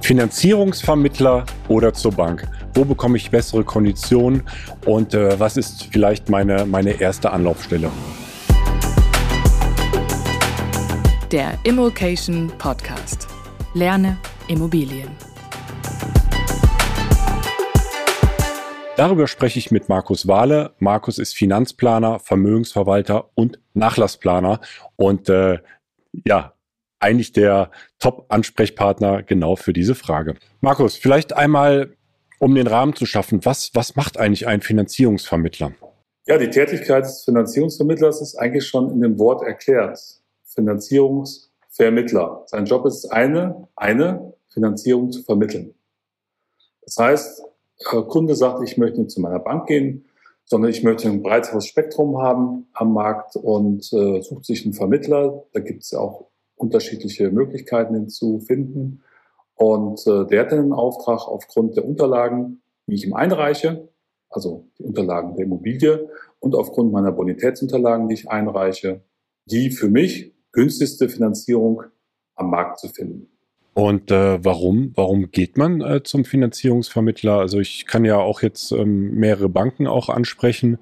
Finanzierungsvermittler oder zur Bank? Wo bekomme ich bessere Konditionen und äh, was ist vielleicht meine, meine erste Anlaufstelle? Der Immokation Podcast. Lerne Immobilien. Darüber spreche ich mit Markus Wahle. Markus ist Finanzplaner, Vermögensverwalter und Nachlassplaner. Und äh, ja, eigentlich der Top-Ansprechpartner genau für diese Frage. Markus, vielleicht einmal, um den Rahmen zu schaffen, was, was macht eigentlich ein Finanzierungsvermittler? Ja, die Tätigkeit des Finanzierungsvermittlers ist eigentlich schon in dem Wort erklärt. Finanzierungsvermittler. Sein Job ist eine, eine Finanzierung zu vermitteln. Das heißt, Kunde sagt, ich möchte nicht zu meiner Bank gehen, sondern ich möchte ein breiteres Spektrum haben am Markt und äh, sucht sich einen Vermittler. Da gibt es ja auch unterschiedliche Möglichkeiten zu finden. Und äh, der hat einen Auftrag aufgrund der Unterlagen, die ich ihm einreiche, also die Unterlagen der Immobilie und aufgrund meiner Bonitätsunterlagen, die ich einreiche, die für mich günstigste Finanzierung am Markt zu finden. Und äh, warum? Warum geht man äh, zum Finanzierungsvermittler? Also ich kann ja auch jetzt ähm, mehrere Banken auch ansprechen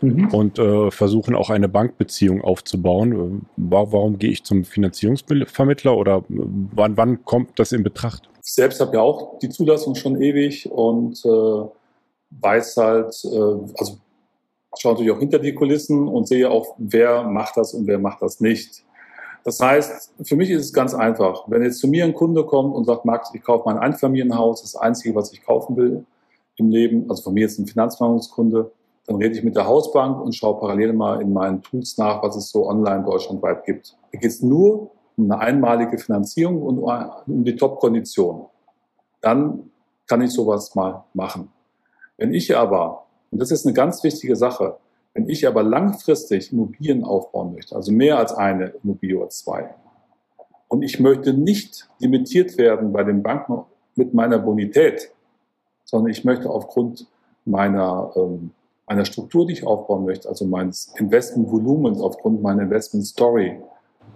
mhm. und äh, versuchen auch eine Bankbeziehung aufzubauen. Äh, warum gehe ich zum Finanzierungsvermittler oder äh, wann, wann kommt das in Betracht? Ich selbst habe ja auch die Zulassung schon ewig und äh, weiß halt, also schaue natürlich auch hinter die Kulissen und sehe auch, wer macht das und wer macht das nicht. Das heißt, für mich ist es ganz einfach. Wenn jetzt zu mir ein Kunde kommt und sagt, Max, ich kaufe mein Einfamilienhaus, das Einzige, was ich kaufen will im Leben, also von mir jetzt ein Finanzplanungskunde, dann rede ich mit der Hausbank und schaue parallel mal in meinen Tools nach, was es so online deutschlandweit gibt. Da geht es nur um eine einmalige Finanzierung und um die Top-Kondition. Dann kann ich sowas mal machen. Wenn ich aber, und das ist eine ganz wichtige Sache, wenn ich aber langfristig Immobilien aufbauen möchte, also mehr als eine Immobilie oder zwei, und ich möchte nicht limitiert werden bei den Banken mit meiner Bonität, sondern ich möchte aufgrund meiner, ähm, meiner Struktur, die ich aufbauen möchte, also meines Investmentvolumens, aufgrund meiner Investment Story,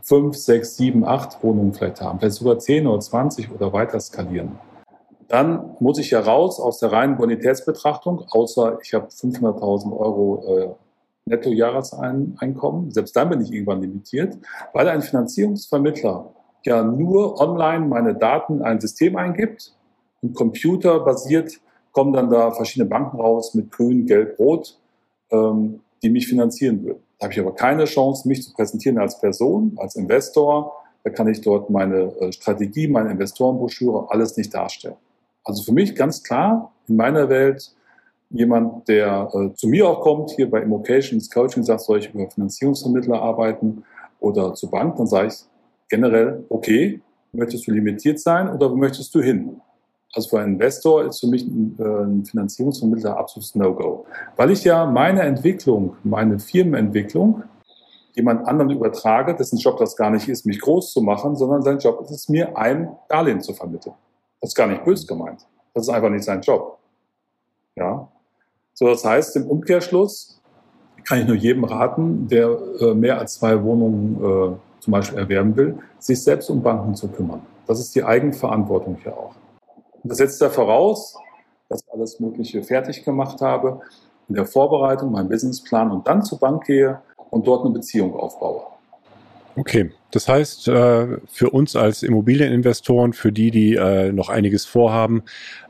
fünf, sechs, sieben, acht Wohnungen vielleicht haben, vielleicht sogar zehn oder zwanzig oder weiter skalieren. Dann muss ich ja raus aus der reinen Bonitätsbetrachtung, außer ich habe 500.000 Euro äh, Nettojahreseinkommen. Selbst dann bin ich irgendwann limitiert, weil ein Finanzierungsvermittler ja nur online meine Daten in ein System eingibt und computerbasiert kommen dann da verschiedene Banken raus mit grün, gelb, rot, ähm, die mich finanzieren würden. Da habe ich aber keine Chance, mich zu präsentieren als Person, als Investor. Da kann ich dort meine äh, Strategie, meine Investorenbroschüre, alles nicht darstellen. Also für mich ganz klar, in meiner Welt, jemand, der äh, zu mir auch kommt, hier bei Immocations Coaching, sagt, soll ich über Finanzierungsvermittler arbeiten oder zur Bank, dann sage ich generell, okay, möchtest du limitiert sein oder wo möchtest du hin? Also für einen Investor ist für mich ein, äh, ein Finanzierungsvermittler absolutes No-Go. Weil ich ja meine Entwicklung, meine Firmenentwicklung jemand anderem übertrage, dessen Job das gar nicht ist, mich groß zu machen, sondern sein Job ist es, mir ein Darlehen zu vermitteln. Das ist gar nicht böse gemeint. Das ist einfach nicht sein Job. Ja. So, das heißt, im Umkehrschluss kann ich nur jedem raten, der äh, mehr als zwei Wohnungen äh, zum Beispiel erwerben will, sich selbst um Banken zu kümmern. Das ist die Eigenverantwortung hier auch. Und das setzt ja voraus, dass ich alles Mögliche fertig gemacht habe, in der Vorbereitung, meinen Businessplan und dann zur Bank gehe und dort eine Beziehung aufbaue. Okay, das heißt, äh, für uns als Immobilieninvestoren, für die, die äh, noch einiges vorhaben,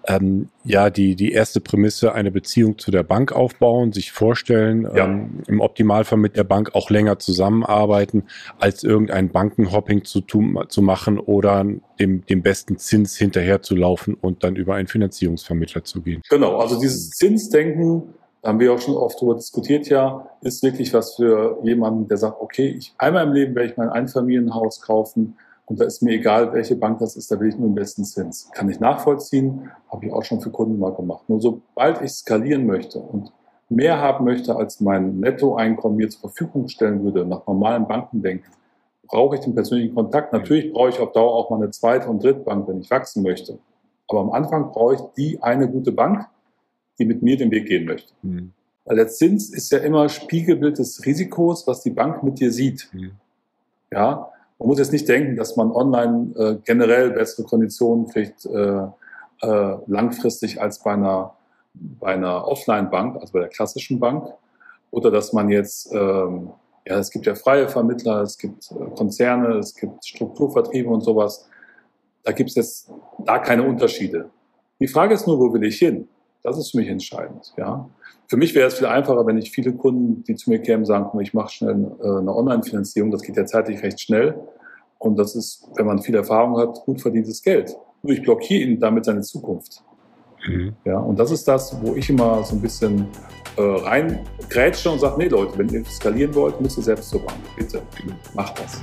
ähm, ja, die, die erste Prämisse, eine Beziehung zu der Bank aufbauen, sich vorstellen, ja. ähm, im Optimalfall mit der Bank auch länger zusammenarbeiten, als irgendein Bankenhopping zu, tun, zu machen oder dem, dem besten Zins hinterher zu laufen und dann über einen Finanzierungsvermittler zu gehen. Genau, also dieses Zinsdenken, da haben wir auch schon oft darüber diskutiert, ja, ist wirklich was für jemanden, der sagt, okay, ich, einmal im Leben werde ich mein Einfamilienhaus kaufen und da ist mir egal, welche Bank das ist, da will ich nur den besten Zins. Kann ich nachvollziehen, habe ich auch schon für Kunden mal gemacht. Nur sobald ich skalieren möchte und mehr haben möchte, als mein Nettoeinkommen mir zur Verfügung stellen würde, nach normalen Banken denken, brauche ich den persönlichen Kontakt. Natürlich brauche ich auf Dauer auch mal eine zweite und dritte Bank, wenn ich wachsen möchte. Aber am Anfang brauche ich die eine gute Bank, die mit mir den Weg gehen möchte. Mhm. Weil der Zins ist ja immer Spiegelbild des Risikos, was die Bank mit dir sieht. Mhm. Ja, man muss jetzt nicht denken, dass man online äh, generell bessere Konditionen kriegt, äh, äh, langfristig als bei einer, bei einer Offline-Bank, also bei der klassischen Bank. Oder dass man jetzt, ähm, ja, es gibt ja freie Vermittler, es gibt äh, Konzerne, es gibt Strukturvertriebe und sowas. Da gibt es jetzt da keine Unterschiede. Die Frage ist nur, wo will ich hin? Das ist für mich entscheidend. Ja. Für mich wäre es viel einfacher, wenn ich viele Kunden, die zu mir kämen, sagen, ich mache schnell äh, eine Online-Finanzierung. Das geht ja zeitlich recht schnell. Und das ist, wenn man viel Erfahrung hat, gut verdientes Geld. Nur ich blockiere ihnen damit seine Zukunft. Mhm. Ja, und das ist das, wo ich immer so ein bisschen äh, rein grätsche und sage, nee Leute, wenn ihr skalieren wollt, müsst ihr selbst zur Bank. Bitte, macht das.